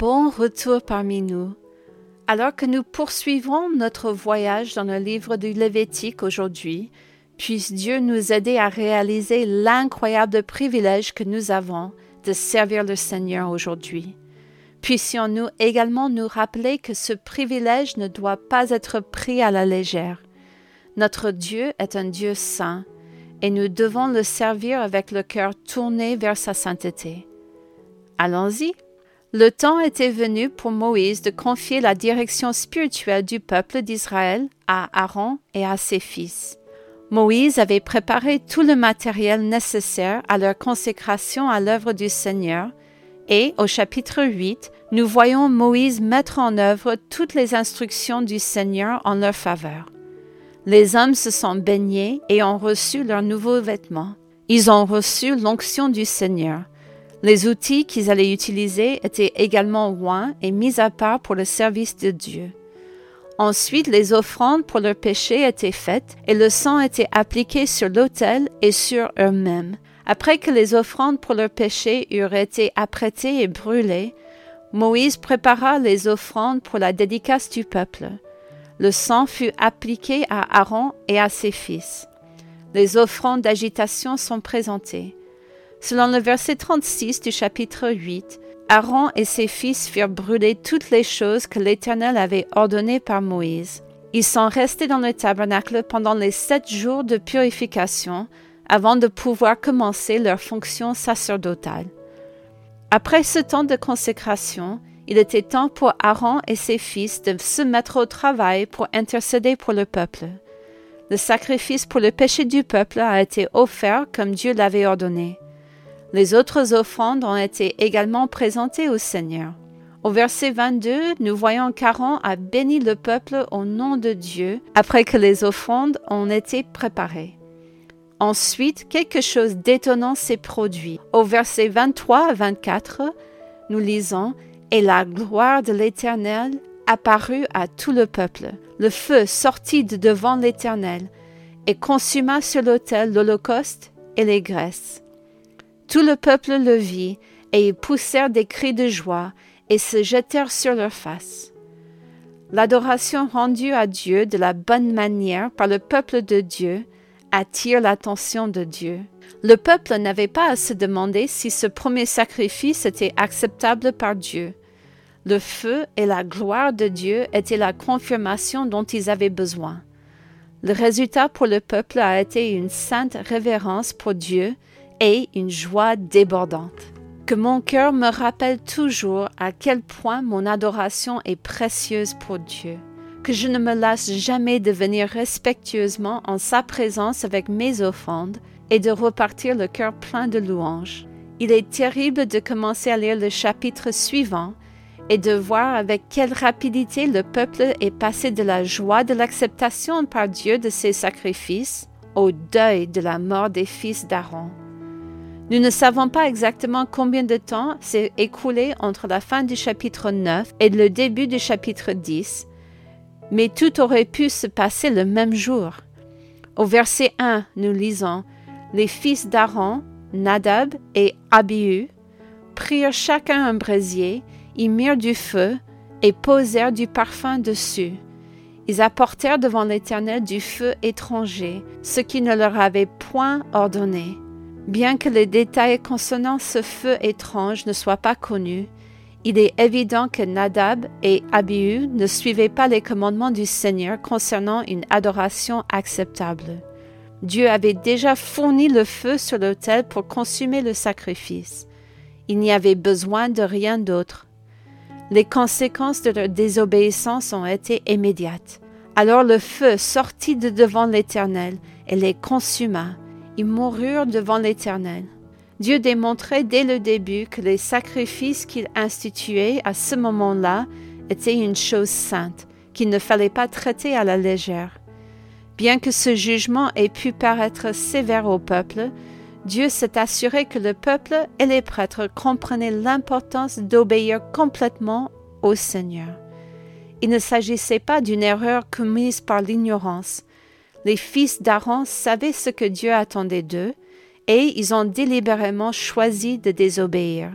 bon retour parmi nous. Alors que nous poursuivrons notre voyage dans le livre du Lévitique aujourd'hui, puisse Dieu nous aider à réaliser l'incroyable privilège que nous avons de servir le Seigneur aujourd'hui. Puissions-nous également nous rappeler que ce privilège ne doit pas être pris à la légère. Notre Dieu est un Dieu saint, et nous devons le servir avec le cœur tourné vers sa sainteté. Allons-y. Le temps était venu pour Moïse de confier la direction spirituelle du peuple d'Israël à Aaron et à ses fils. Moïse avait préparé tout le matériel nécessaire à leur consécration à l'œuvre du Seigneur, et au chapitre 8, nous voyons Moïse mettre en œuvre toutes les instructions du Seigneur en leur faveur. Les hommes se sont baignés et ont reçu leurs nouveaux vêtements. Ils ont reçu l'onction du Seigneur. Les outils qu'ils allaient utiliser étaient également oints et mis à part pour le service de Dieu. Ensuite, les offrandes pour leurs péchés étaient faites et le sang était appliqué sur l'autel et sur eux-mêmes. Après que les offrandes pour leurs péchés eurent été apprêtées et brûlées, Moïse prépara les offrandes pour la dédicace du peuple. Le sang fut appliqué à Aaron et à ses fils. Les offrandes d'agitation sont présentées. Selon le verset 36 du chapitre 8, Aaron et ses fils firent brûler toutes les choses que l'Éternel avait ordonnées par Moïse. Ils sont restés dans le tabernacle pendant les sept jours de purification avant de pouvoir commencer leur fonction sacerdotale. Après ce temps de consécration, il était temps pour Aaron et ses fils de se mettre au travail pour intercéder pour le peuple. Le sacrifice pour le péché du peuple a été offert comme Dieu l'avait ordonné. Les autres offrandes ont été également présentées au Seigneur. Au verset 22, nous voyons qu'Aaron a béni le peuple au nom de Dieu après que les offrandes ont été préparées. Ensuite, quelque chose d'étonnant s'est produit. Au verset 23 à 24, nous lisons Et la gloire de l'Éternel apparut à tout le peuple. Le feu sortit de devant l'Éternel et consuma sur l'autel l'holocauste et les graisses. Tout le peuple le vit, et ils poussèrent des cris de joie, et se jetèrent sur leurs faces. L'adoration rendue à Dieu de la bonne manière par le peuple de Dieu attire l'attention de Dieu. Le peuple n'avait pas à se demander si ce premier sacrifice était acceptable par Dieu. Le feu et la gloire de Dieu étaient la confirmation dont ils avaient besoin. Le résultat pour le peuple a été une sainte révérence pour Dieu et une joie débordante. Que mon cœur me rappelle toujours à quel point mon adoration est précieuse pour Dieu. Que je ne me lasse jamais de venir respectueusement en sa présence avec mes offrandes et de repartir le cœur plein de louanges. Il est terrible de commencer à lire le chapitre suivant et de voir avec quelle rapidité le peuple est passé de la joie de l'acceptation par Dieu de ses sacrifices au deuil de la mort des fils d'Aaron. Nous ne savons pas exactement combien de temps s'est écoulé entre la fin du chapitre 9 et le début du chapitre 10, mais tout aurait pu se passer le même jour. Au verset 1, nous lisons Les fils d'Aaron, Nadab et Abihu, prirent chacun un brasier, y mirent du feu et posèrent du parfum dessus. Ils apportèrent devant l'Éternel du feu étranger, ce qui ne leur avait point ordonné. Bien que les détails concernant ce feu étrange ne soient pas connus, il est évident que Nadab et Abihu ne suivaient pas les commandements du Seigneur concernant une adoration acceptable. Dieu avait déjà fourni le feu sur l'autel pour consumer le sacrifice. Il n'y avait besoin de rien d'autre. Les conséquences de leur désobéissance ont été immédiates. Alors le feu sortit de devant l'Éternel et les consuma ils moururent devant l'Éternel. Dieu démontrait dès le début que les sacrifices qu'il instituait à ce moment-là étaient une chose sainte, qu'il ne fallait pas traiter à la légère. Bien que ce jugement ait pu paraître sévère au peuple, Dieu s'est assuré que le peuple et les prêtres comprenaient l'importance d'obéir complètement au Seigneur. Il ne s'agissait pas d'une erreur commise par l'ignorance, les fils d'Aaron savaient ce que Dieu attendait d'eux, et ils ont délibérément choisi de désobéir.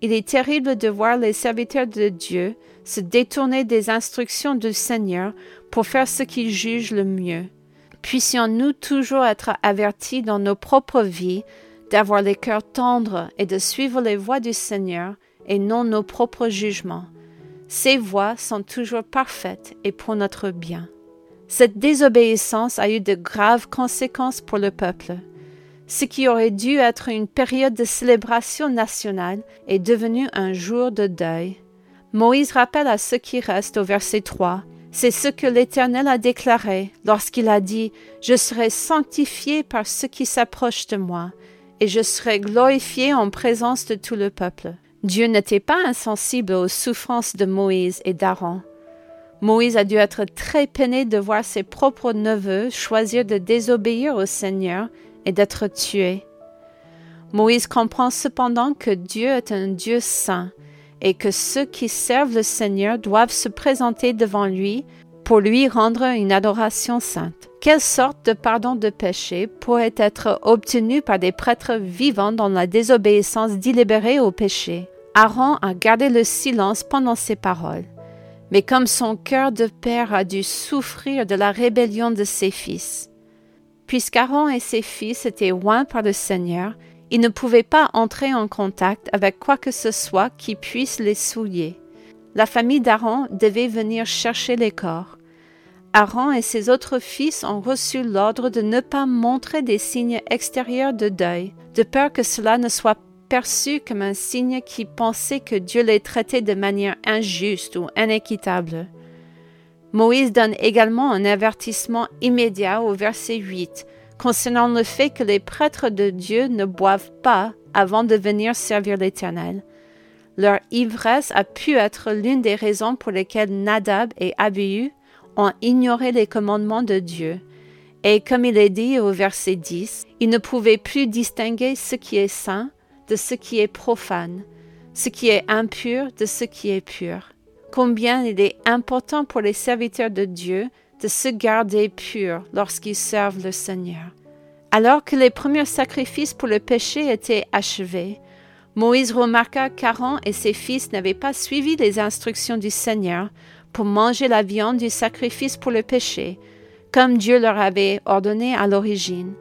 Il est terrible de voir les serviteurs de Dieu se détourner des instructions du Seigneur pour faire ce qu'ils jugent le mieux. Puissions-nous toujours être avertis dans nos propres vies d'avoir les cœurs tendres et de suivre les voies du Seigneur et non nos propres jugements? Ces voies sont toujours parfaites et pour notre bien. Cette désobéissance a eu de graves conséquences pour le peuple. Ce qui aurait dû être une période de célébration nationale est devenu un jour de deuil. Moïse rappelle à ceux qui restent au verset 3 c'est ce que l'Éternel a déclaré lorsqu'il a dit Je serai sanctifié par ceux qui s'approchent de moi, et je serai glorifié en présence de tout le peuple. Dieu n'était pas insensible aux souffrances de Moïse et d'Aaron. Moïse a dû être très peiné de voir ses propres neveux choisir de désobéir au Seigneur et d'être tués. Moïse comprend cependant que Dieu est un Dieu saint et que ceux qui servent le Seigneur doivent se présenter devant lui pour lui rendre une adoration sainte. Quelle sorte de pardon de péché pourrait être obtenu par des prêtres vivant dans la désobéissance délibérée au péché? Aaron a gardé le silence pendant ces paroles. Mais comme son cœur de père a dû souffrir de la rébellion de ses fils, puisqu'Aaron et ses fils étaient loin par le Seigneur, ils ne pouvaient pas entrer en contact avec quoi que ce soit qui puisse les souiller. La famille d'Aaron devait venir chercher les corps. Aaron et ses autres fils ont reçu l'ordre de ne pas montrer des signes extérieurs de deuil, de peur que cela ne soit perçu comme un signe qui pensait que Dieu les traitait de manière injuste ou inéquitable. Moïse donne également un avertissement immédiat au verset 8 concernant le fait que les prêtres de Dieu ne boivent pas avant de venir servir l'Éternel. Leur ivresse a pu être l'une des raisons pour lesquelles Nadab et Abihu ont ignoré les commandements de Dieu. Et comme il est dit au verset 10, ils ne pouvaient plus distinguer ce qui est saint de ce qui est profane, ce qui est impur de ce qui est pur. Combien il est important pour les serviteurs de Dieu de se garder purs lorsqu'ils servent le Seigneur. Alors que les premiers sacrifices pour le péché étaient achevés, Moïse remarqua qu'Aaron et ses fils n'avaient pas suivi les instructions du Seigneur pour manger la viande du sacrifice pour le péché, comme Dieu leur avait ordonné à l'origine.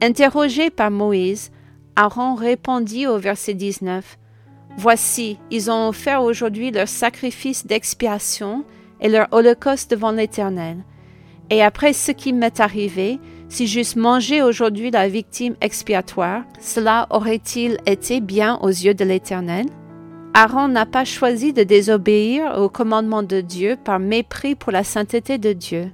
Interrogé par Moïse, Aaron répondit au verset 19 Voici, ils ont offert aujourd'hui leur sacrifice d'expiation et leur holocauste devant l'Éternel. Et après ce qui m'est arrivé, si j'eusse mangé aujourd'hui la victime expiatoire, cela aurait-il été bien aux yeux de l'Éternel? Aaron n'a pas choisi de désobéir au commandement de Dieu par mépris pour la sainteté de Dieu.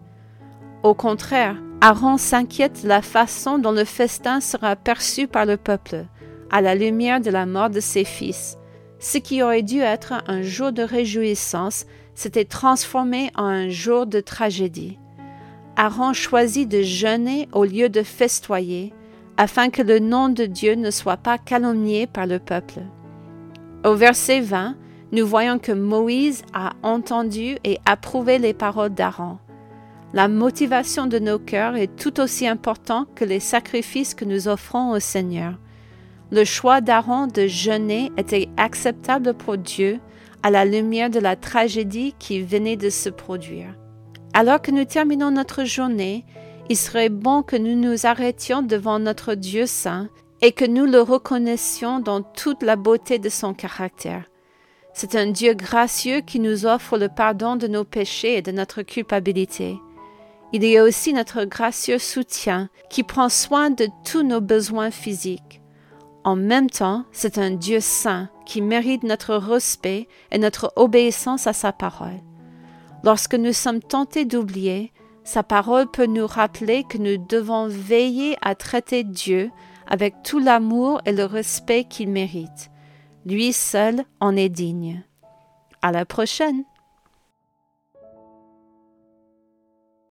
Au contraire, Aaron s'inquiète de la façon dont le festin sera perçu par le peuple, à la lumière de la mort de ses fils. Ce qui aurait dû être un jour de réjouissance s'était transformé en un jour de tragédie. Aaron choisit de jeûner au lieu de festoyer, afin que le nom de Dieu ne soit pas calomnié par le peuple. Au verset 20, nous voyons que Moïse a entendu et approuvé les paroles d'Aaron. La motivation de nos cœurs est tout aussi importante que les sacrifices que nous offrons au Seigneur. Le choix d'Aaron de jeûner était acceptable pour Dieu à la lumière de la tragédie qui venait de se produire. Alors que nous terminons notre journée, il serait bon que nous nous arrêtions devant notre Dieu saint et que nous le reconnaissions dans toute la beauté de son caractère. C'est un Dieu gracieux qui nous offre le pardon de nos péchés et de notre culpabilité. Il est aussi notre gracieux soutien qui prend soin de tous nos besoins physiques. En même temps, c'est un Dieu saint qui mérite notre respect et notre obéissance à sa parole. Lorsque nous sommes tentés d'oublier, sa parole peut nous rappeler que nous devons veiller à traiter Dieu avec tout l'amour et le respect qu'il mérite. Lui seul en est digne. À la prochaine!